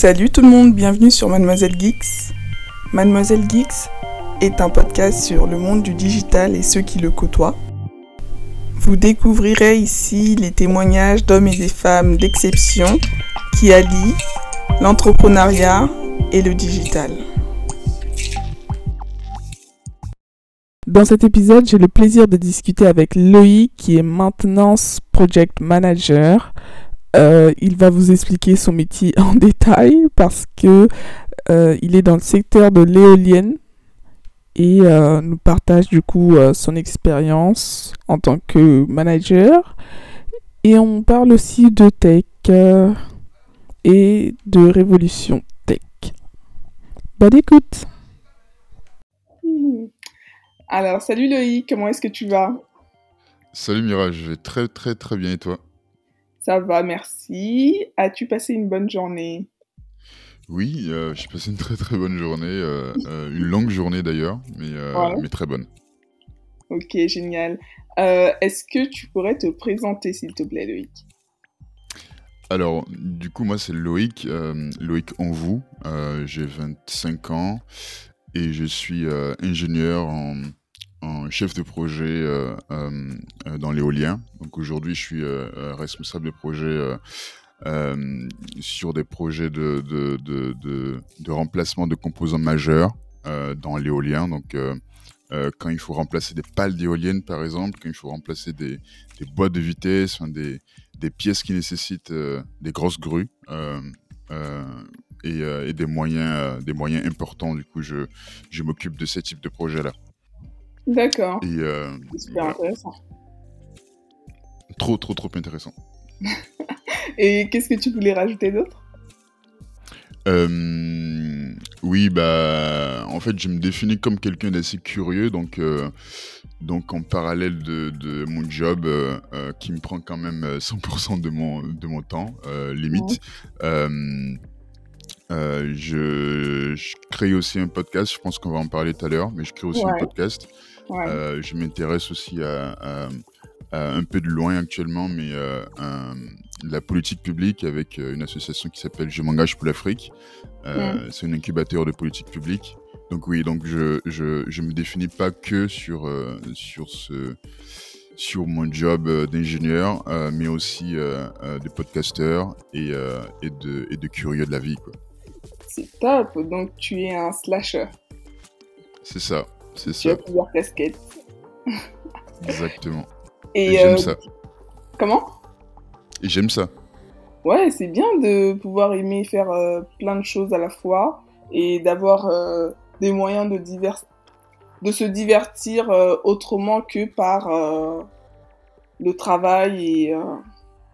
Salut tout le monde, bienvenue sur Mademoiselle Geeks. Mademoiselle Geeks est un podcast sur le monde du digital et ceux qui le côtoient. Vous découvrirez ici les témoignages d'hommes et des femmes d'exception qui allient l'entrepreneuriat et le digital. Dans cet épisode, j'ai le plaisir de discuter avec Loïc qui est maintenance project manager. Euh, il va vous expliquer son métier en détail parce que euh, il est dans le secteur de l'éolienne et euh, nous partage du coup son expérience en tant que manager. Et on parle aussi de tech et de révolution tech. Bonne écoute Alors, salut Loïc, comment est-ce que tu vas? Salut Mira, je vais très très très bien et toi? Ça va, merci. As-tu passé une bonne journée? Oui, euh, j'ai passé une très très bonne journée, euh, euh, une longue journée d'ailleurs, mais, mais très bonne. Ok, génial. Est-ce que tu pourrais te présenter s'il te plaît Loïc? Alors, du coup, moi, c'est Loïc, Loïc Envou. J'ai 25 ans et je suis ingénieur en, chef de projet dans l'éolien. Donc aujourd'hui, je suis responsable de projet sur des projets de, remplacement de composants majeurs dans l'éolien. Donc, quand il faut remplacer des pales d'éoliennes, par exemple, quand il faut remplacer des, boîtes de vitesse, des, pièces qui nécessitent euh, des grosses grues euh, euh, et, des, moyens, des moyens importants. Du coup, je, je m'occupe de ce type de projet-là. D'accord. C'est super intéressant. Trop, trop, trop intéressant. et qu'est-ce que tu voulais rajouter d'autre? Oui, bah, en fait, je me définis comme quelqu'un d'assez curieux, donc donc en parallèle de, mon job euh, euh, qui me prend quand même 100% euh, de mon, de mon temps, limite, je, crée aussi un podcast, je pense qu'on va en parler tout à l'heure, mais je crée aussi un podcast. Je m'intéresse aussi à, un peu de loin actuellement, mais la politique publique avec une association qui s'appelle Je m'engage pour l'Afrique. C'est un incubateur de politique publique. Donc oui, donc je, je, je me définis pas que sur, euh, sur, ce, sur mon job euh, d'ingénieur, euh, mais aussi de podcasteur et, et, de, et de curieux de la vie. C'est top, donc tu es un slasher. C'est ça, c'est ça. Tu as plusieurs casquettes. Exactement. Et, j'aime ça. Comment? Et j'aime ça. Ouais, c'est bien de pouvoir aimer faire plein de choses à la fois et d'avoir des moyens de, de se divertir euh, autrement que par euh, le travail et, euh,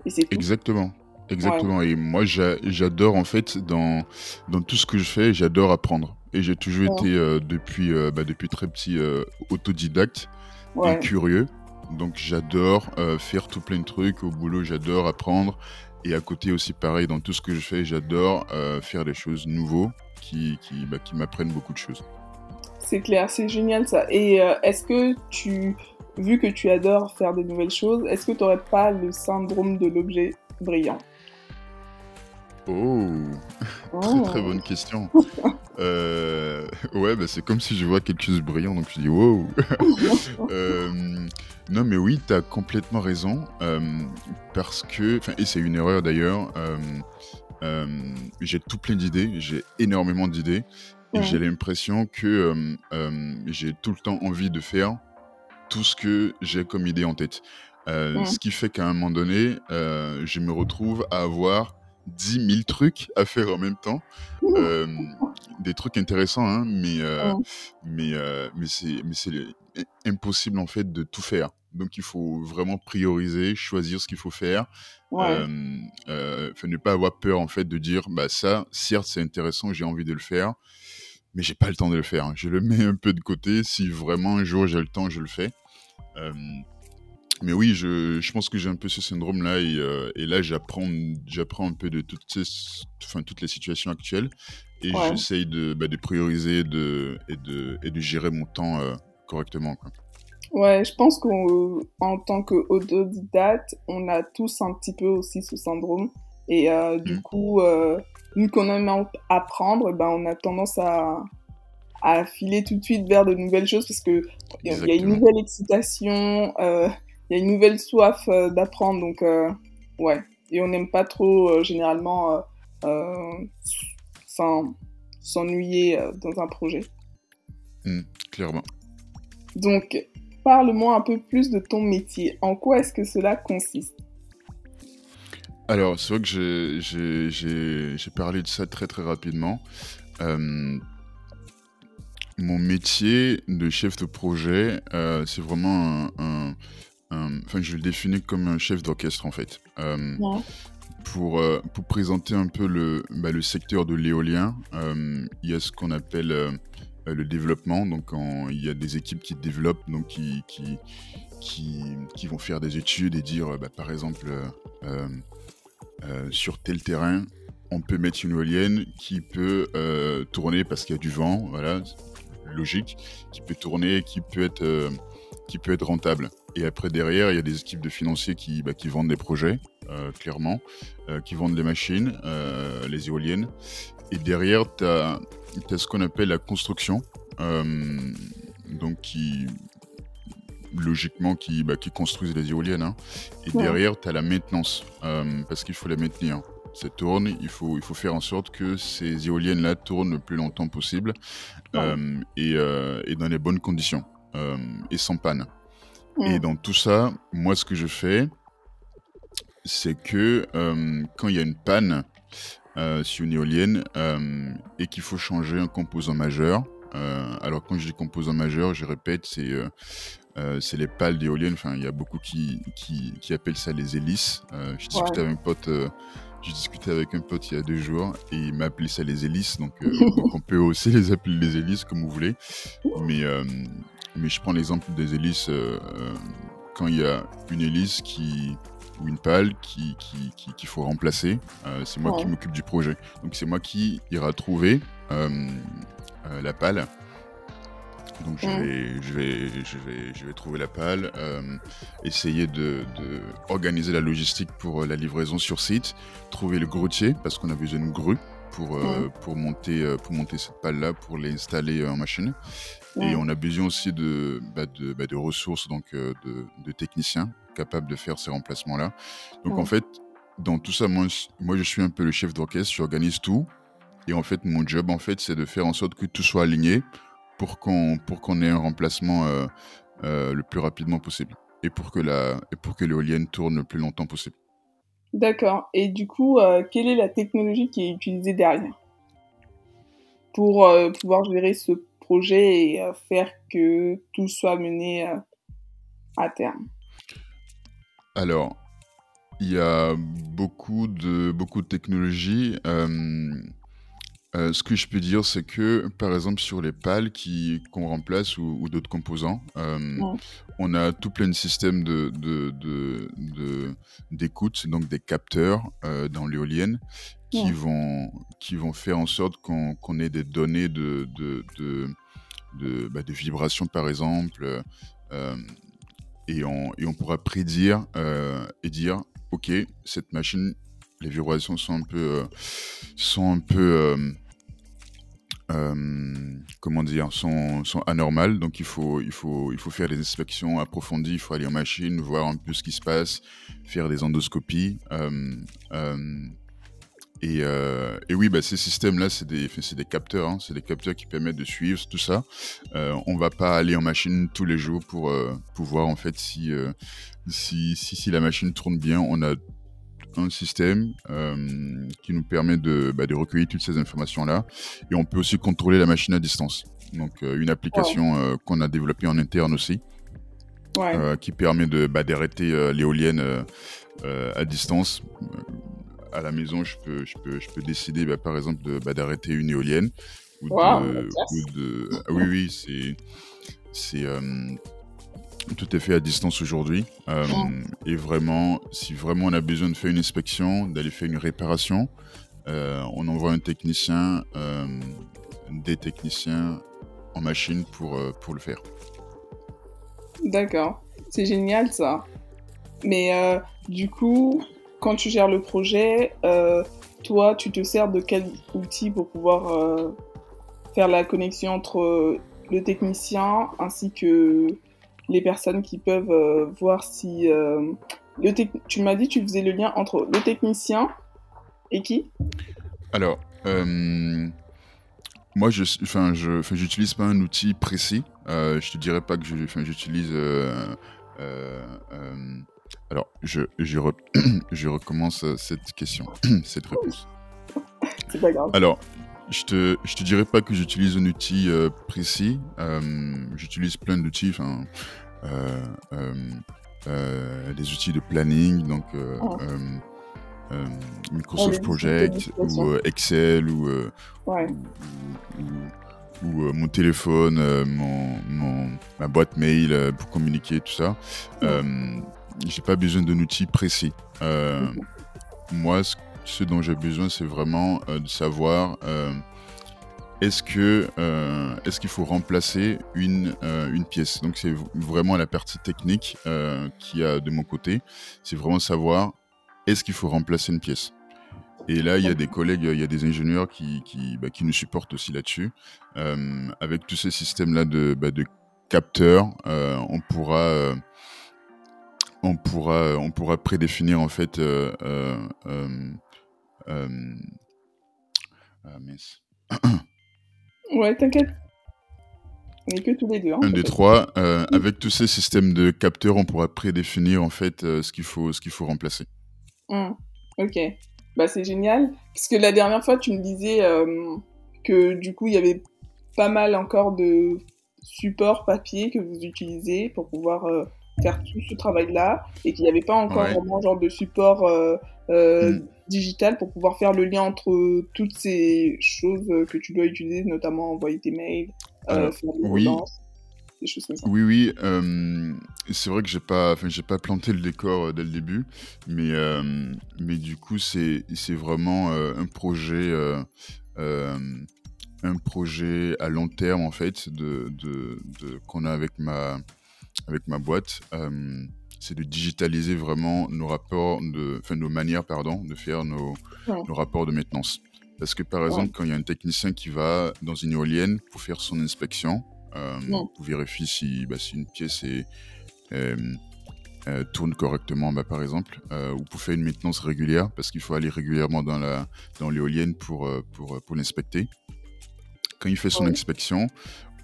et c'est tout. Exactement. Exactement. Et moi, j'adore en fait dans, dans tout ce que je fais, j'adore apprendre. Et j'ai toujours été depuis, bah, depuis très petit autodidacte et curieux. Donc j'adore faire tout plein de trucs au boulot, j'adore apprendre. Et à côté aussi pareil, dans tout ce que je fais, j'adore faire des choses nouvelles qui, qui, bah, qui m'apprennent beaucoup de choses. C'est clair, c'est génial ça. Et euh, est-ce que tu, vu que tu adores faire des nouvelles choses, est-ce que tu n'aurais pas le syndrome de l'objet brillant? Oh, très très bonne question. euh, ouais, bah, c'est comme si je vois quelque chose de brillant, donc je dis wow. euh, non, mais oui, tu as complètement raison. Euh, parce que, et c'est une erreur d'ailleurs, j'ai tout plein d'idées, j'ai énormément d'idées. Et j'ai l'impression que j'ai tout le temps envie de faire tout ce que j'ai comme idée en tête. Ce qui fait qu'à un moment donné, je me retrouve à avoir 10 000 trucs à faire en même temps. des trucs intéressants, hein, mais, mais, mais c'est impossible en fait de tout faire. Donc il faut vraiment prioriser, choisir ce qu'il faut faire. Euh, ne pas avoir peur en fait de dire bah ça, certes c'est intéressant, j'ai envie de le faire, mais j'ai pas le temps de le faire. Je le mets un peu de côté. Si vraiment un jour j'ai le temps, je le fais. Mais oui, je, je, pense que j'ai un peu ce syndrome-là et, et, là j'apprends, j'apprends un peu de toutes, ces, enfin, toutes les situations actuelles et j'essaye de, bah, de prioriser de, et, de, et de gérer mon temps correctement. Quoi. Ouais, je pense qu'en tant qu'autodidacte, on a tous un petit peu aussi ce syndrome. Et euh, du mmh. coup, euh, vu qu'on aime apprendre, ben, on a tendance à, à filer tout de suite vers de nouvelles choses parce que il y a une nouvelle excitation, euh, il y a une nouvelle soif euh, d'apprendre, donc euh, ouais. Et on n'aime pas trop généralement s'ennuyer dans un projet. Mmh, clairement. Donc, parle-moi un peu plus de ton métier. En quoi est-ce que cela consiste? Alors, c'est vrai que j'ai parlé de ça très très rapidement. Euh, mon métier de chef de projet, euh, c'est vraiment un, Enfin, je le définis comme un chef d'orchestre en fait. Euh, pour, euh, pour présenter un peu le, bah, le secteur de l'éolien, il y a ce qu'on appelle le développement. Donc, il y a des équipes qui développent, donc qui, qui, qui, vont faire des études et dire, bah, par exemple, sur tel terrain, on peut mettre une éolienne qui peut tourner parce qu'il y a du vent. Voilà, logique, qui peut tourner, qui peut être, euh, qui peut être rentable. Et après, derrière, il y a des équipes de financiers qui, bah, qui vendent des projets, euh, clairement, euh, qui vendent les machines, les éoliennes. Et derrière, tu as, ce qu'on appelle la construction, donc qui, logiquement, qui, bah, qui construisent les éoliennes. Hein. Et derrière, tu as la maintenance, parce qu'il faut la maintenir ça tourne, il faut, il faut faire en sorte que ces éoliennes-là tournent le plus longtemps possible euh, euh, et, dans les bonnes conditions euh, et sans panne. Et dans tout ça, moi, ce que je fais, c'est que quand il y a une panne sur une éolienne et qu'il faut changer un composant majeur, alors quand je dis composant majeur, je répète, c'est c'est les pales d'éoliennes. Enfin, il y a beaucoup qui, qui, appellent ça les hélices. je discutais avec un pote j'ai discuté avec un pote il y a deux jours et il m'a appelé ça les hélices. Donc, euh, on peut aussi les appeler les hélices comme vous voulez. Mais, euh, mais je prends l'exemple des hélices euh, quand il y a une hélice qui, ou une pale qu'il qui, qui, faut remplacer. c'est moi qui m'occupe du projet. Donc c'est moi qui ira trouver la pale donc je, vais, je, vais, je, vais, je vais trouver la pale, euh, essayer de, de, organiser la logistique pour euh, la livraison sur site, trouver le grutier parce qu'on a besoin d'une grue pour, euh, pour, monter, pour monter cette pale-là, pour l'installer en machine. Et on a besoin aussi de, bah, de, bah, de, ressources, donc de, de, techniciens capables de faire ces remplacements-là. Donc en fait, dans tout ça, moi, moi je suis un peu le chef d'orchestre, j'organise tout. Et en fait, mon job, en fait, c'est de faire en sorte que tout soit aligné pour qu'on qu'on ait un remplacement euh, euh, le plus rapidement possible et pour que l'éolienne tourne le plus longtemps possible. D'accord. Et du coup, euh, quelle est la technologie qui est utilisée derrière pour pouvoir gérer ce projet et faire que tout soit mené à terme? Alors, il y a beaucoup de beaucoup de technologies. Euh, ce que je peux dire, c'est que, par exemple, sur les pales qui, qu'on remplace ou, d'autres composants, euh, on a tout plein de systèmes de, d'écoute, donc des capteurs euh, dans l'éolienne qui, vont, qui vont faire en sorte qu'on, ait des données de, de, bah, vibrations, par exemple, et, on, et on pourra prédire et dire, OK, cette machine les vibrations sont un peu, sont un peu euh, comment dire, sont, anormales. Donc il faut, il, faut, il faut faire des inspections approfondies, il faut aller en machine, voir un peu ce qui se passe, faire des endoscopies. Euh, euh, et, oui, bah, ces systèmes-là, c'est des, capteurs, hein. c'est des capteurs qui permettent de suivre tout ça. on va pas aller en machine tous les jours pour, pour voir en fait si, si, si, si, la machine tourne bien. On a un système euh, qui nous permet de, bah, de, recueillir toutes ces informations-là. Et on peut aussi contrôler la machine à distance. Donc, euh, une application euh, qu'on a développée en interne aussi, qui permet de, bah, d'arrêter l'éolienne à distance. À la maison, je peux, je peux, je peux décider, bah, par exemple, de, d'arrêter une éolienne. Ou de, ou de... Ah oui, oui, c'est. C'est tout est fait à distance aujourd'hui. Euh, et vraiment, si vraiment on a besoin de faire une inspection, d'aller faire une réparation, euh, on envoie un technicien, euh, des techniciens en machine pour, pour le faire. D'accord. C'est génial ça. Mais du coup, quand tu gères le projet, toi, tu te sers de quel outil pour pouvoir faire la connexion entre le technicien ainsi que les personnes qui peuvent voir si le tu m'as dit tu faisais le lien entre le technicien et qui? Alors, moi, je, enfin, je, j'utilise pas un outil précis. Euh, je te dirais pas que j'utilise. Euh, euh, euh, alors, je, je, je, recommence cette question, cette réponse. C'est pas grave. Alors, je te, je te dirais pas que j'utilise un outil précis. j'utilise plein d'outils. Enfin, des outils de planning, donc. Oh. Euh, Microsoft Project ou euh, Excel ou, euh, ou, mon téléphone, mon, ma boîte mail pour communiquer, tout ça. j'ai pas besoin d'un outil précis. Moi, ce, dont j'ai besoin, c'est vraiment de savoir est-ce que est-ce qu'il faut remplacer une, pièce donc c'est vraiment la partie technique qui a de mon côté c'est vraiment savoir est-ce qu'il faut remplacer une pièce et là, il y a des collègues, il y a des ingénieurs qui, bah, nous supportent aussi là-dessus. Euh, avec tous ces systèmes-là de, bah, de capteurs, euh, on pourra, euh, on pourra, on pourra prédéfinir en fait. Ah, ouais, t'inquiète. On que tous les deux. Hein, Un des trois. avec tous ces systèmes de capteurs, on pourra prédéfinir en fait ce qu'il faut, ce qu'il faut remplacer. Mmh. Ok. Bah, c'est génial. Parce que la dernière fois, tu me disais euh, que du coup, il y avait pas mal encore de supports papier que vous utilisez pour pouvoir euh, faire tout ce travail-là et qu'il n'y avait pas encore vraiment genre de support euh, mmh. Digital pour pouvoir faire le lien entre toutes ces choses que tu dois utiliser, notamment envoyer tes mails, faire des oui. Oui, oui. Euh, c'est vrai que j'ai pas, enfin, j'ai pas planté le décor euh, dès le début, mais, euh, mais du coup, c'est, c'est vraiment un projet, un projet à long terme en fait, de, de, qu'on a avec ma, avec ma boîte. C'est de digitaliser vraiment nos rapports, de, enfin, nos manières, pardon, de faire nos, nos rapports de maintenance. Parce que par exemple, quand il y a un technicien qui va dans une éolienne pour faire son inspection, euh, pour vérifier si, bah, si une pièce est, euh, euh, tourne correctement, bah, par exemple, ou pour faire une maintenance régulière, parce qu'il faut aller régulièrement dans la dans l'éolienne pour, pour, pour l'inspecter. Quand il fait son inspection,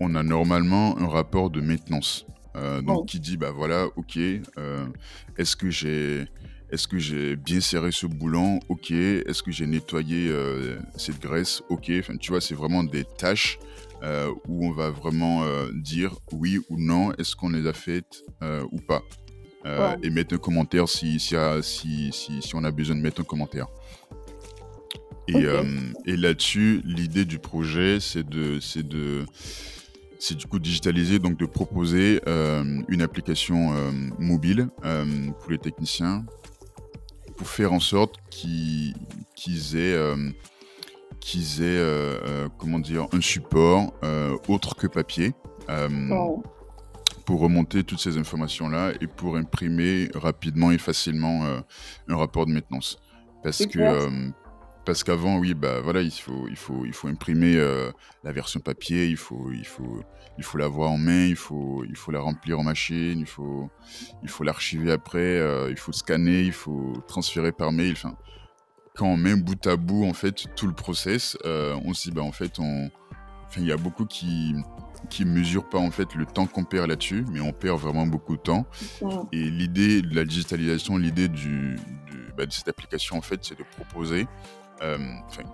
on a normalement un rapport de maintenance. Donc qui dit bah voilà ok est-ce que j'ai est-ce que j'ai bien serré ce boulon ok est-ce que j'ai nettoyé cette graisse? Ok enfin tu vois c'est vraiment des tâches euh, où on va vraiment euh, dire oui ou non, est-ce qu'on les a faites euh, ou pas. Et mettre un commentaire si, si, si, si, on a besoin de mettre un commentaire. Et, et là-dessus, l'idée du projet, c'est de, c'est de, c'est du coup digitaliser, donc de proposer une application mobile pour les techniciens pour faire en sorte qu'ils aient qu'ils aient euh, euh, comment dire, un support euh, autre que papier. pour remonter toutes ces informations-là et pour imprimer rapidement et facilement un rapport de maintenance. Parce que parce qu'avant, oui, bah voilà, il faut, il faut, il faut imprimer la version papier, il faut, il faut, il faut l'avoir en main, il faut, il faut la remplir en machine, il faut, il faut l'archiver après, il faut scanner, il faut transférer par mail. Enfin, quand on met bout à bout en fait tout le process, euh, on se dit bah en fait on, il y a beaucoup qui qui mesurent pas en fait le temps qu'on perd là-dessus, mais on perd vraiment beaucoup de temps. Et l'idée de la digitalisation, l'idée du, bah, de cette application en fait, c'est de proposer, euh,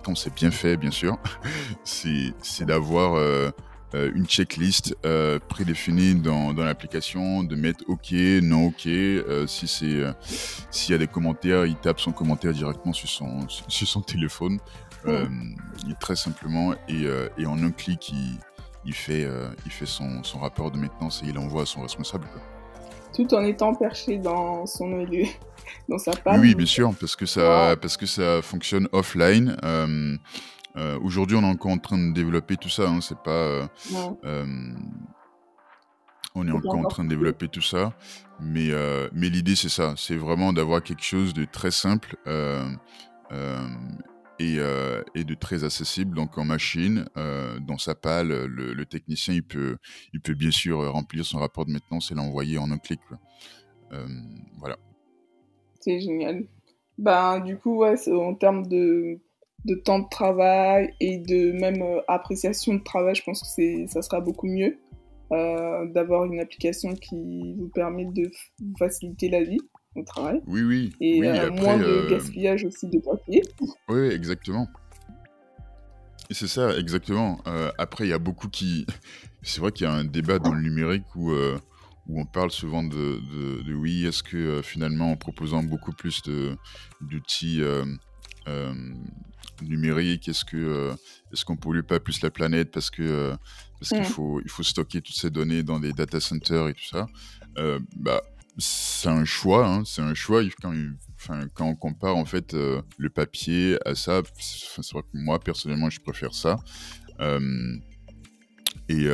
quand c'est bien fait bien sûr, c'est d'avoir euh, euh, une checklist euh, prédéfinie dans, dans l'application, de mettre OK, non OK. Si c'est s'il y a des commentaires, il tape son commentaire directement sur son sur son téléphone, très simplement et, et, en un clic, il, il fait il fait son, son, rapport de maintenance et il envoie à son responsable. Tout en étant perché dans son milieu, dans sa page. Oui, bien sûr, parce que ça parce que ça fonctionne offline. Euh, aujourd'hui, on est encore en train de développer tout ça. Hein, c'est pas. Euh, euh, on est encore en train de développer tout ça, mais mais l'idée c'est ça. C'est vraiment d'avoir quelque chose de très simple et, de très accessible. Donc en machine, dans sa palle, le, technicien il peut, il peut bien sûr remplir son rapport de maintenance et l'envoyer en un clic. voilà. C'est génial. Ben, du coup, ouais, en termes de, de, temps de travail et de même appréciation de travail, je pense que ça sera beaucoup mieux. Euh, d'avoir une application qui vous permet de faciliter la vie au travail. Oui, oui. Et euh, moins de euh, gaspillage aussi de papier. Oui, exactement. C'est ça, exactement. après, il y a beaucoup qui. C'est vrai qu'il y a un débat dans le numérique où, où on parle souvent de, de, oui, est-ce que finalement, en proposant beaucoup plus d'outils numériques, est-ce que est-ce qu'on pollue pas plus la planète parce que parce qu'il mmh. faut, il faut stocker toutes ces données dans des data centers et tout ça. Euh, bah, c'est un choix, hein, c'est un choix. Quand, quand, on compare en fait euh, le papier à ça, c'est vrai que moi personnellement je préfère ça. Euh, et,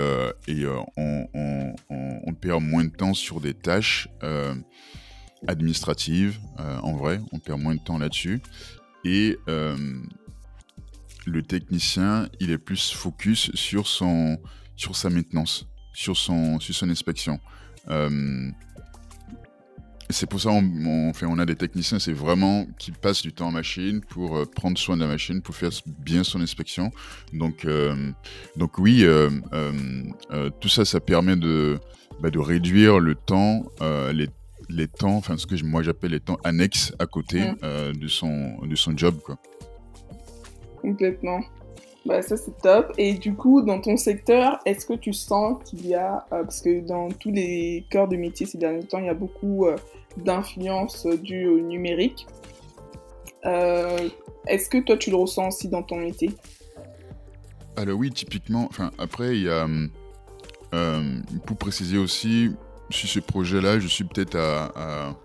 et on, on, on, perd moins de temps sur des tâches administratives. en vrai, on perd moins de temps là-dessus. Et le technicien, il est plus focus sur, son, sur sa maintenance, sur son, sur son inspection. Euh, c'est pour ça on, fait, on a des techniciens, c'est vraiment qui passent du temps en machine pour euh, prendre soin de la machine, pour faire bien son inspection. Donc, euh, donc oui, tout ça, ça permet de, bah, de réduire le temps, les, les, temps, enfin ce que moi j'appelle les temps annexes à côté de, son, de son job. Quoi. Complètement. Bah, ça, c'est top. Et du coup, dans ton secteur, est-ce que tu sens qu'il y a, euh, parce que dans tous les corps de métier ces derniers temps, il y a beaucoup euh, d'influence due au numérique. Euh, est-ce que toi, tu le ressens aussi dans ton métier? Alors oui, typiquement, enfin, après, il y a, pour préciser aussi, sur ce projet-là, je suis peut-être à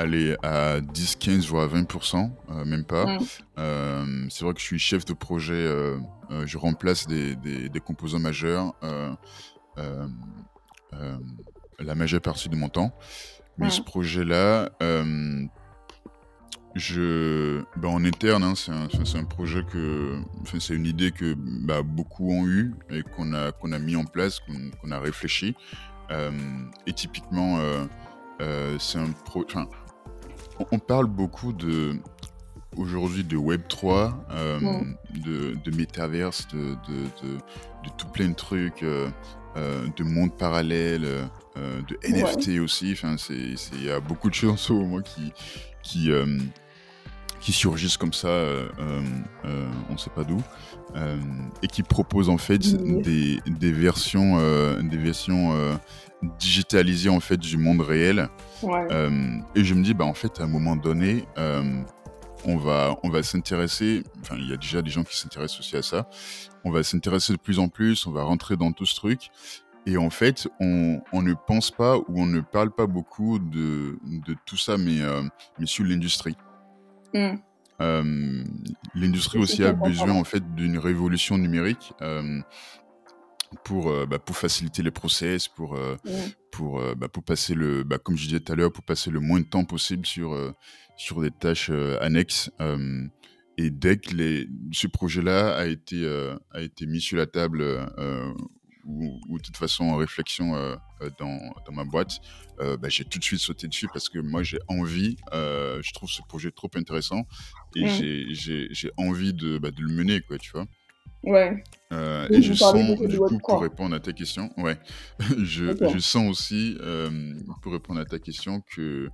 aller à 10, 15, voire 20%, euh, même pas. Euh, c'est vrai que je suis chef de projet, euh, je remplace des, des, composants majeurs la majeure partie de mon temps. Mais ce projet-là, je, ben, en interne, hein, c'est un, un, projet que, c'est une idée que bah, beaucoup ont eu et qu'on a, qu'on a mis en place, qu'on a réfléchi. et typiquement, c'est un pro on parle beaucoup de aujourd'hui de Web 3, euh, de, de métaverse, de, tout plein de trucs, euh, euh, de monde parallèle, de NFT aussi. Enfin, il y a beaucoup de choses au moins qui, qui, qui surgissent comme ça, on ne sait pas d'où, et qui proposent en fait des, des, versions, des versions digitalisées en fait du monde réel. Euh, et je me dis, bah, en fait, à un moment donné, euh, on va, on va s'intéresser, enfin, il y a déjà des gens qui s'intéressent aussi à ça, on va s'intéresser de plus en plus, on va rentrer dans tout ce truc. Et en fait, on, on ne pense pas ou on ne parle pas beaucoup de, de tout ça, mais, euh, mais sur l'industrie. Mm. l'industrie aussi a besoin en fait d'une révolution numérique pour, euh, bah, pour faciliter les process, pour, euh, pour, euh, bah, pour passer le, bah, comme je disais tout à l'heure, pour passer le moins de temps possible sur, sur des tâches annexes. et dès que les, ce projet-là a, été a été mis sur la table ou, ou, de toute façon en réflexion dans, dans, ma boîte, j'ai tout de suite sauté dessus parce que moi j'ai envie, je trouve ce projet trop intéressant et j'ai envie de, de le mener, quoi, tu vois. Ouais. Euh, et je sens, du coup, pour répondre à ta question, ouais, je, je sens aussi, euh, pour répondre à ta question, que,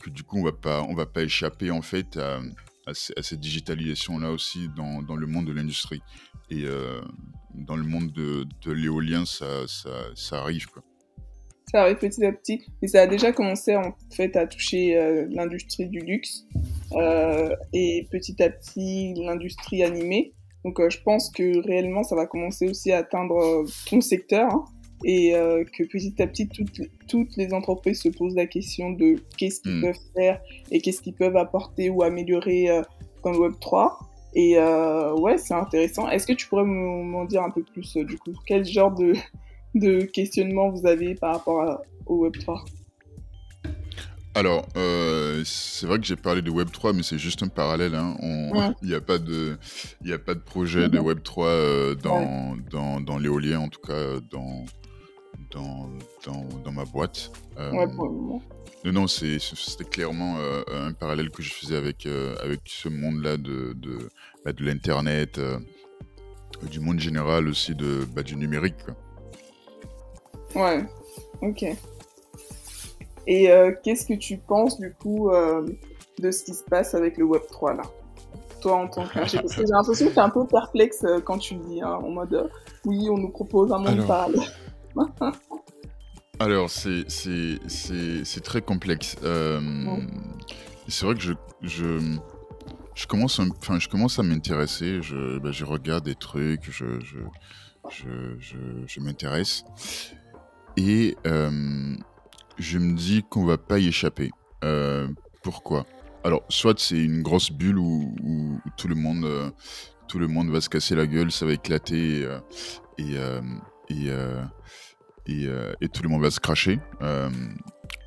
que du coup, on va pas, on va pas échapper en fait à, à, cette digitalisation-là aussi dans, dans, le monde de l'industrie. Et euh, dans le monde de, de l'éolien, ça, ça, ça, arrive. Quoi. Ça arrive petit à petit. Et ça a déjà commencé en fait à toucher l'industrie du luxe. et petit à petit, l'industrie animée. Donc euh, je pense que réellement ça va commencer aussi à atteindre euh, ton secteur hein, et euh, que petit à petit toutes, toutes les entreprises se posent la question de qu'est-ce qu'ils hmm. peuvent faire et qu'est-ce qu'ils peuvent apporter ou améliorer dans le Web 3. Et ouais, c'est intéressant. Est-ce que tu pourrais m'en dire un peu plus du coup? Quel genre de, de questionnement vous avez par rapport au Web 3 Alors, euh, c'est vrai que j'ai parlé de Web3, mais c'est juste un parallèle. hein. On- Il n'y a pas de, il y a pas de projet de Web3 euh, dans, dans, dans l'éolien, en tout cas euh, dans, dans, dans, dans ma boîte. Euh, Ouais, pour le moment. non, c'était clairement un parallèle que je faisais avec, avec ce monde-là de, de, bah, de l'Internet, du monde général aussi, de, bah, du numérique. quoi. Ouais, ok. Et euh, qu'est-ce que tu penses du coup euh, de ce qui se passe avec le Web 3 là? Toi en tant que... Parce que j'ai l'impression que tu es un peu perplexe euh, quand tu le dis, hein, en mode oui, on nous propose un monde parallèle. Alors, c'est très complexe. Euh, C'est vrai que je, je, je, commence, enfin, je commence à m'intéresser. Je, bah, je regarde des trucs, je, je, je, je, je m'intéresse. Et euh, je me dis qu'on va pas y échapper. Euh, pourquoi? Alors, soit c'est une grosse bulle où, tout, le monde, euh, tout le monde va se casser la gueule, ça va éclater. et, euh, et, et, et tout le monde va se cracher.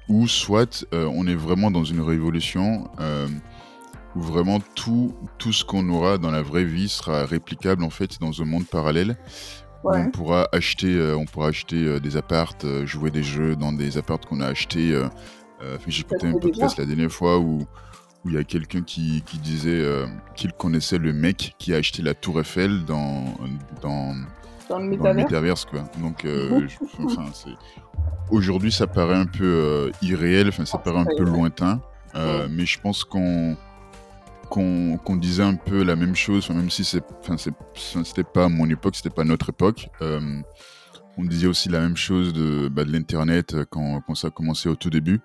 Ou soit on est vraiment dans une révolution où vraiment tout, tout ce qu'on aura dans la vraie vie sera réplicable en fait dans un monde parallèle. Ouais. On pourra acheter, euh, on pourra acheter euh, des appartes, euh, jouer des jeux dans des appartes qu'on a achetés. J'écoutais un podcast la dernière fois où où il y a quelqu'un qui, qui disait qu'il connaissait le mec qui a acheté la Tour Eiffel dans, dans, Dans le métaverse quoi. Donc euh, aujourd'hui ça paraît un peu euh, irréel, enfin ça Ah, paraît un peu lointain, euh, mais je pense qu'on qu'on disait un peu la même chose, même si c'était pas mon époque, c'était pas notre époque. euh, on disait aussi la même chose de, bah, de l'internet euh, quand, quand ça a commencé au tout début.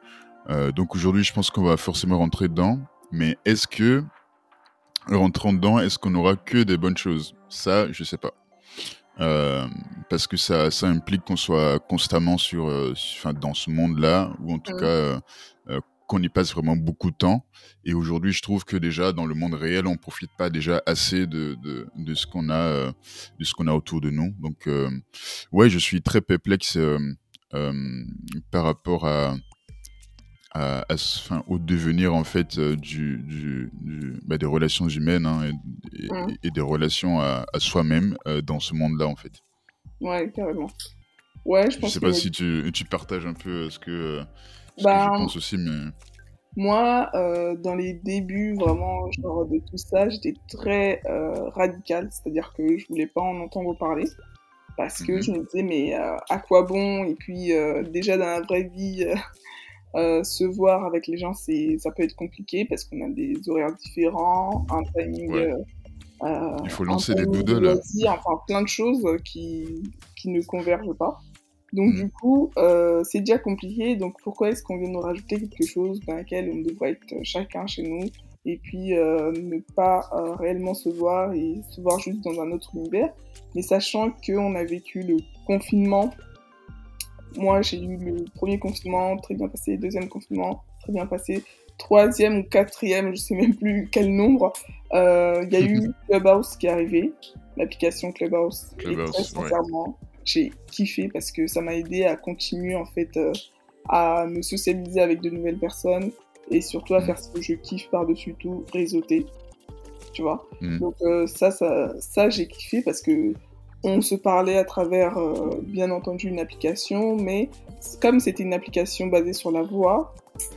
Euh, donc aujourd'hui, je pense qu'on va forcément rentrer dedans. Mais est-ce que, rentrant dedans, est-ce qu'on aura que des bonnes choses? Ça, je sais pas. Euh, parce que ça, ça implique qu'on soit constamment sur, su- enfin, dans ce monde-là, ou en tout cas qu'on y passe vraiment beaucoup de temps. Et aujourd'hui, je trouve que déjà dans le monde réel, on profite pas déjà assez de, de, de ce qu'on a, euh, de ce qu'on a autour de nous. Donc, euh, ouais, je suis très perplexe euh, euh, par rapport à, à, à ce- enfin, au devenir en fait du, du, du- bah, des relations humaines hein, et, et- et des relations à, à soi-même dans ce monde-là en fait. Ouais, carrément. Ouais, je Je pense sais que pas si tu, tu partages un peu ce que, Bah, que je pense aussi, mais moi, euh, dans les débuts vraiment genre de tout ça, j'étais très euh, radicale, c'est-à-dire que je voulais pas en entendre parler parce que Mhm. je me disais mais euh, à quoi bon? Et puis euh, déjà dans la vraie vie, euh, euh, se voir avec les gens, c'est ça peut être compliqué parce qu'on a des horaires différents, un timing. Ouais. il faut lancer des doodles. enfin plein de choses qui, qui ne convergent pas. Donc Mm. du coup, euh, c'est déjà compliqué. Donc pourquoi est-ce qu'on vient nous rajouter quelque chose dans laquelle on devrait être chacun chez nous et puis euh, ne pas euh, réellement se voir et se voir juste dans un autre univers. Mais sachant qu'on a vécu le confinement, moi j'ai eu le premier confinement très bien passé, deuxième confinement très bien passé, troisième ou quatrième, je sais même plus quel nombre, euh, il y a eu Clubhouse qui est arrivé, l'application Clubhouse. Clubhouse, et très ouais. J'ai kiffé parce que ça m'a aidé à continuer en fait euh, à me socialiser avec de nouvelles personnes et surtout à Mm. faire ce que je kiffe par-dessus tout, réseauter. Tu vois Mm. Donc euh, ça, ça, ça j'ai kiffé parce que on se parlait à travers, euh, bien entendu, une application, mais comme c'était une application basée sur la voix,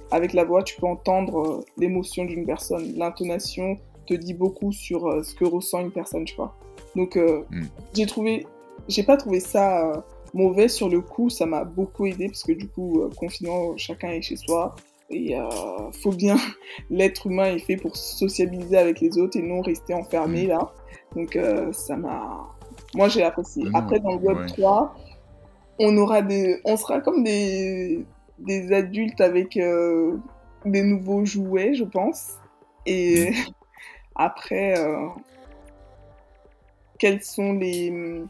avec la voix, tu peux entendre l'émotion d'une personne. L'intonation te dit beaucoup sur ce que ressent une personne, tu vois. Donc, Mm. j'ai trouvé, j'ai pas trouvé ça euh, mauvais sur le coup, ça m'a beaucoup aidé parce que du coup, euh, confinement, chacun est chez soi. Et euh, faut bien, l'être humain est fait pour sociabiliser avec les autres et non rester enfermé Mm. là. Donc euh, ça m'a, moi j'ai apprécié. Après dans le Web ouais. 3, on aura des, on sera comme des, des adultes avec des nouveaux jouets, je pense. Et après, euh, quels sont les,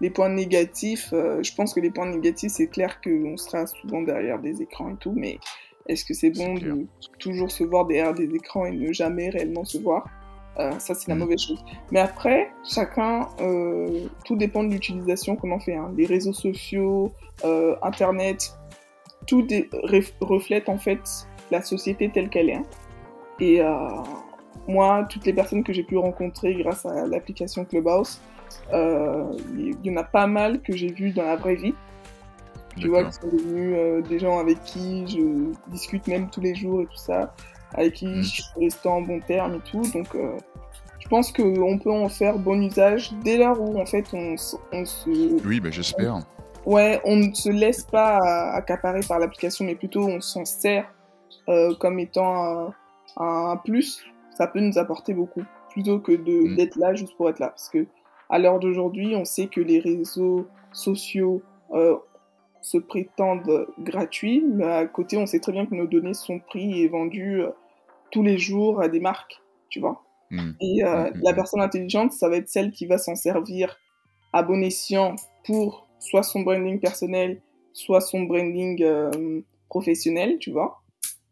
les points négatifs Euh, Je pense que les points négatifs, c'est clair qu'on sera souvent derrière des écrans et tout, mais est-ce que c'est bon de toujours se voir derrière des écrans et ne jamais réellement se voir? Euh, ça, c'est la Mm. mauvaise chose. Mais après, chacun, euh, tout dépend de l'utilisation qu'on en fait. hein. Les réseaux sociaux, euh, Internet, tout reflète en fait la société telle qu'elle est. Hein. Et moi, toutes les personnes que j'ai pu rencontrer grâce à l'application Clubhouse, il y en a pas mal que j'ai vu dans la vraie vie. Tu vois, qui sont devenus des gens avec qui je discute même tous les jours et tout ça, avec qui mm. je suis resté en bon terme et tout. Donc, je pense qu'on peut en faire bon usage dès lors où en fait on, se. Oui, ben j'espère. ouais, on ne se laisse pas accaparer par l'application, mais plutôt on s'en sert euh, comme étant un, plus. Ça peut nous apporter beaucoup plutôt que mm. d'être là juste pour être là. Parce que à l'heure d'aujourd'hui, on sait que les réseaux sociaux euh, se prétendent gratuits, mais à côté, on sait très bien que nos données sont prises et vendues euh, tous les jours à des marques, tu vois. Hmm. Et euh, hmm, hmm, la personne intelligente, ça va être celle qui va s'en servir à bon escient pour soit son branding personnel, soit son branding euh, professionnel, tu vois.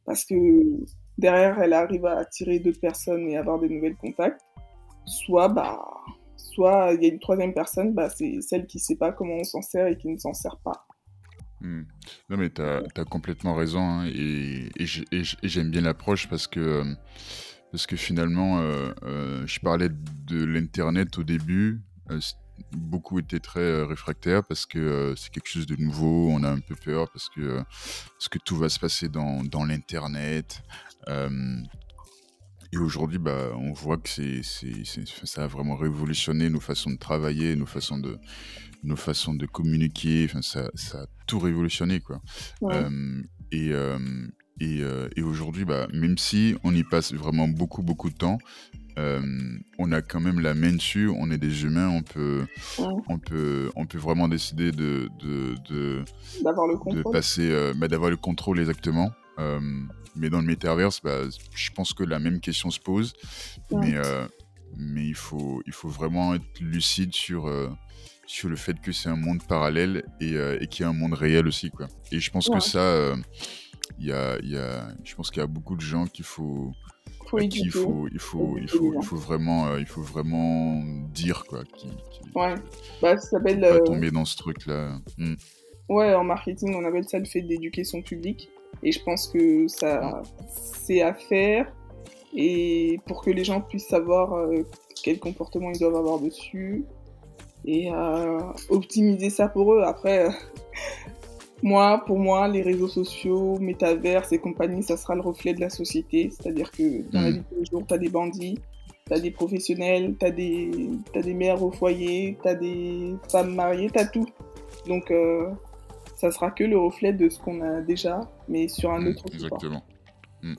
Parce que derrière, elle arrive à attirer d'autres personnes et avoir des nouvelles contacts. Soit, bah, soit il y a une troisième personne, bah, c'est celle qui sait pas comment on s'en sert et qui ne s'en sert pas. Non, mais tu as, complètement raison. Hein, et, j'aime bien l'approche parce que euh, finalement, euh, euh, je parlais de l'Internet au début. Beaucoup étaient très réfractaires parce que c'est quelque chose de nouveau. On a un peu peur parce que, tout va se passer dans l'Internet. Et aujourd'hui, bah, on voit que c'est, ça a vraiment révolutionné nos façons de travailler, nos façons de, nos façons de communiquer. Enfin, ça, ça a tout révolutionné, quoi. et, euh, et, aujourd'hui, bah, même si on y passe vraiment beaucoup, beaucoup de temps, on a quand même la main dessus, on est des humains, on peut, on peut, on peut vraiment décider de, de, d'avoir le contrôle. De passer, euh, bah, d'avoir le contrôle exactement. Mais dans le métaverse, bah, je pense que la même question se pose. Mais, mais il, faut, il faut vraiment être lucide sur, sur le fait que c'est un monde parallèle et, et qu'il y a un monde réel aussi. Quoi. Et je pense que ça il y a, y a, je pense qu'il y a beaucoup de gens qu'il faut, faut il faut, il faut, il faut, il faut vraiment, euh, il faut vraiment dire quoi. Qui, ouais. Bah, ça s'appelle. Pas euh, tomber dans ce truc là. Hmm. Ouais, en marketing, on appelle ça le fait d'éduquer son public. Et je pense que ça, c'est à faire. Et pour que les gens puissent savoir euh, quel comportement ils doivent avoir dessus. Et optimiser ça pour eux. Après, moi, pour moi, les réseaux sociaux, métavers et compagnie, ça sera le reflet de la société. C'est-à-dire que dans la hmm. vie de tous les jours, tu as des bandits, tu as des professionnels, tu as des, des mères au foyer, tu as des femmes mariées, tu as tout. Donc, euh, ça sera que le reflet de ce qu'on a déjà, mais sur un hmm, autre support. Exactement. Hmm,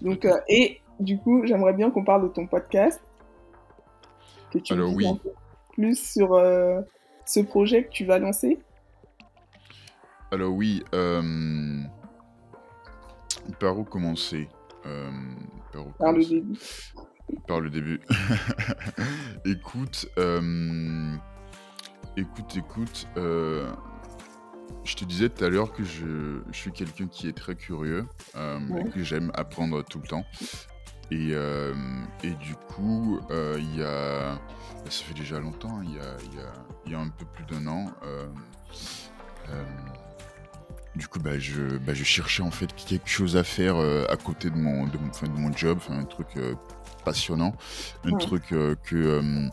Donc, euh, et du coup, j'aimerais bien qu'on parle de ton podcast. Que tu Alors, oui. plus sur euh, ce projet que tu vas lancer. Alors oui, euh, par où commencer? Par, le début. Par le début. écoute, écoute, écoute. Je te disais tout à l'heure que je, suis quelqu'un qui est très curieux et que j'aime apprendre tout le temps. Et, et du coup, il y a, ça fait déjà longtemps, il y a, y, a, y a, un peu plus d'un an, du coup, bah, je, bah, je cherchais en fait quelque chose à faire euh, à côté de mon, de mon, de mon job, un truc euh, passionnant, un truc euh, que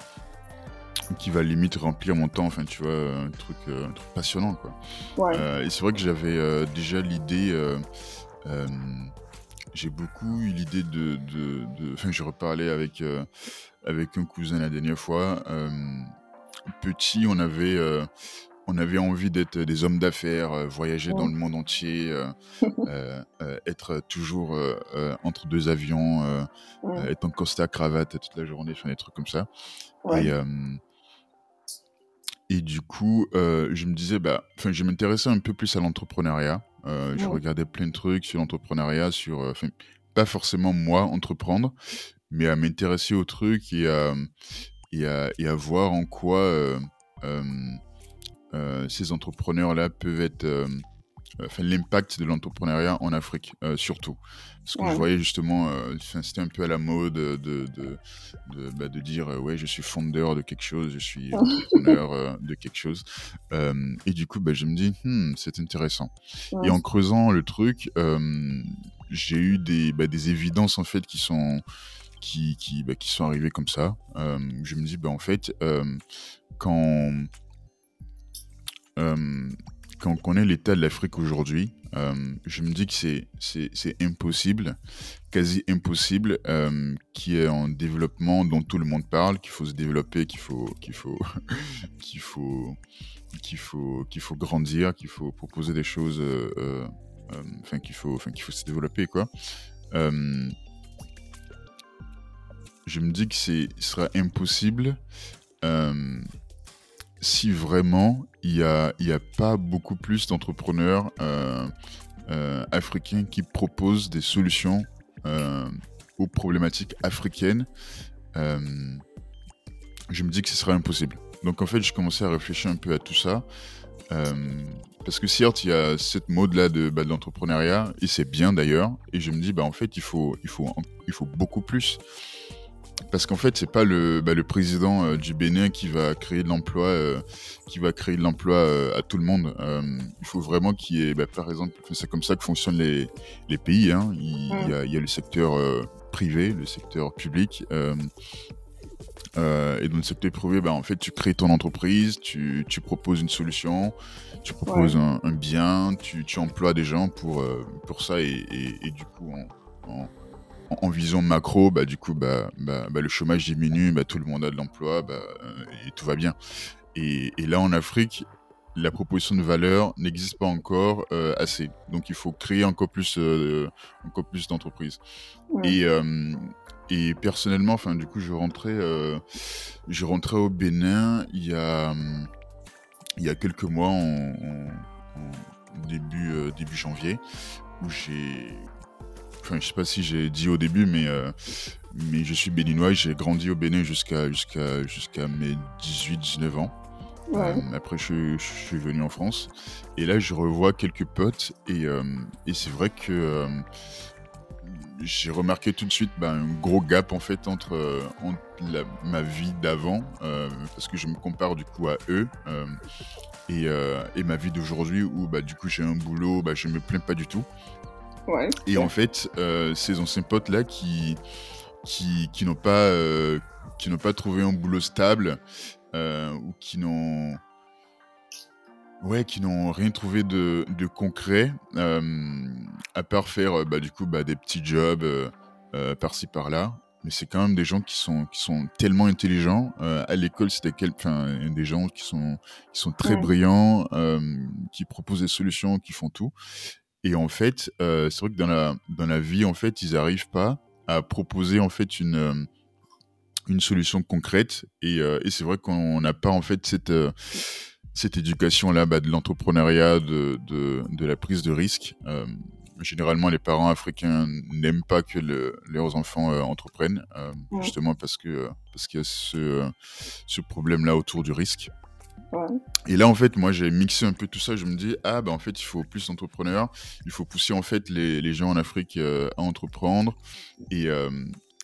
qui va limite remplir mon temps, enfin tu vois, un truc, un truc passionnant quoi. et c'est vrai que j'avais déjà l'idée, j'ai beaucoup eu l'idée de, de, enfin je reparlais avec avec un cousin la dernière fois. petit, on avait on avait envie d'être des hommes d'affaires, euh, voyager dans le monde entier, euh, euh, être toujours entre deux avions, être en costard cravate toute la journée, faire des trucs comme ça. Et, du coup, je me disais, bah, je m'intéressais un peu plus à l'entrepreneuriat. Je regardais plein de trucs sur l'entrepreneuriat, sur, pas forcément moi entreprendre, mais à m'intéresser aux trucs et à, et à, voir en quoi euh, ces entrepreneurs-là peuvent être euh, enfin, l'impact de l'entrepreneuriat en Afrique, euh, surtout. Parce que je voyais justement, c'était un peu à la mode de, de, de, bah, de dire, ouais, je suis fondeur de quelque chose, je suis entrepreneur de quelque chose. et du coup, bah, je me dis, hmm, c'est intéressant. Et en creusant le truc, j'ai eu des, bah, des évidences en fait qui sont qui, qui, bah, qui sont arrivées comme ça. Euh, je me dis, bah, en fait, quand, quand on connaît l'état de l'Afrique aujourd'hui, je me dis que c'est, impossible, quasi impossible, qui est en développement dont tout le monde parle, qu'il faut se développer, qu'il faut, qu'il faut, qu'il faut, qu'il faut, qu'il faut grandir, qu'il faut proposer des choses euh, enfin qu'il faut, enfin qu'il faut se développer quoi. Euh, je me dis que c'est, ce sera impossible euh, si vraiment il n'y a, y a pas beaucoup plus d'entrepreneurs africains qui proposent des solutions aux problématiques africaines. je me dis que ce sera impossible. Donc en fait, je commençais à réfléchir un peu à tout ça. Parce que certes, il y a cette mode-là de, bah, de l'entrepreneuriat, et c'est bien d'ailleurs, et je me dis, bah, en fait, il faut, il faut, il faut beaucoup plus. Parce qu'en fait, c'est pas le, bah, le président euh, du Bénin qui va créer de l'emploi, euh, qui va créer de l'emploi euh, à tout le monde. il faut vraiment qu'il y ait, bah, par exemple, c'est comme ça que fonctionnent les, les pays. Hein. Il, y a, il, y a, le secteur privé, le secteur public. et dans le secteur privé, bah, en fait, tu crées ton entreprise, tu, tu proposes une solution, tu proposes un, bien, tu, tu, emploies des gens pour, euh, pour ça et, et, du coup en, en, vision macro, bah, du coup bah, bah, bah, le chômage diminue, bah, tout le monde a de l'emploi bah, euh, et tout va bien. Et, et, là en Afrique, la proposition de valeur n'existe pas encore euh, assez. Donc il faut créer encore plus, encore plus d'entreprises. Et, et personnellement, enfin du coup je rentrais, je rentrais au Bénin il y a il y a quelques mois, en, début, euh, début janvier, où j'ai. Enfin, je sais pas si j'ai dit au début, mais, euh, mais je suis béninois. J'ai grandi au Bénin jusqu'à jusqu'à jusqu'à mes 18-19 ans. Euh, après, je, suis venu en France. Et là, je revois quelques potes. Et, et c'est vrai que j'ai remarqué tout de suite bah, un gros gap en fait entre, euh, ma vie d'avant, euh, parce que je me compare du coup à eux, euh, et, ma vie d'aujourd'hui où bah, du coup j'ai un boulot, bah, je me plains pas du tout. Et en fait, ces anciens potes là qui, qui, qui n'ont pas, qui n'ont pas trouvé un boulot stable ou qui n'ont Ouais, qui n'ont rien trouvé de, de concret, euh, à part faire euh, bah, du coup bah, des petits jobs euh, par-ci par-là. Mais c'est quand même des gens qui sont, qui sont tellement intelligents. à l'école, c'était des gens qui sont, qui sont très brillants, qui proposent des solutions, qui font tout. Et en fait, c'est vrai que dans la, dans la vie, en fait, ils n'arrivent pas à proposer en fait une, une solution concrète. Et, et c'est vrai qu'on n'a pas en fait cette cette éducation-là bah, de l'entrepreneuriat, de, de, de, la prise de risque. Euh, généralement, les parents africains n'aiment pas que leurs enfants euh, entreprennent, euh, justement parce que parce qu'il y a ce, ce problème-là autour du risque. Et là, en fait, moi, j'ai mixé un peu tout ça. Je me dis, ah, ben, en fait, il faut plus d'entrepreneurs. Il faut pousser, en fait, les, les gens en Afrique à entreprendre. Et,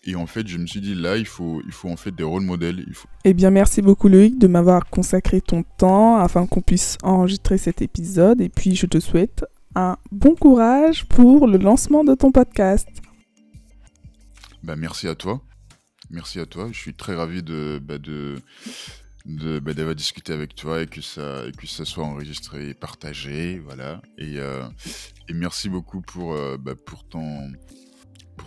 et en fait, je me suis dit, là, il faut, il faut en fait des rôles modèles. Il faut... Eh bien, merci beaucoup Loïc de m'avoir consacré ton temps afin qu'on puisse enregistrer cet épisode. Et puis, je te souhaite un bon courage pour le lancement de ton podcast. Bah, merci à toi. Merci à toi. Je suis très ravi de, bah, de, de bah, d'avoir discuté avec toi et que ça et que ça soit enregistré et partagé voilà et, euh, et merci beaucoup pour euh, bah, pour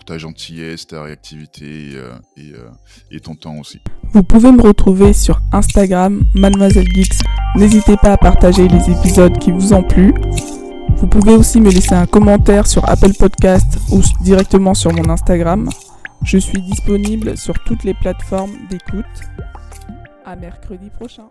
ta gentillesse, ta réactivité euh, euh, et, ton temps aussi. Vous pouvez me retrouver sur Instagram, Mademoiselle Geeks. N'hésitez pas à partager les épisodes qui vous ont plu. Vous pouvez aussi me laisser un commentaire sur Apple Podcast ou directement sur mon Instagram. Je suis disponible sur toutes les plateformes d'écoute. À mercredi prochain.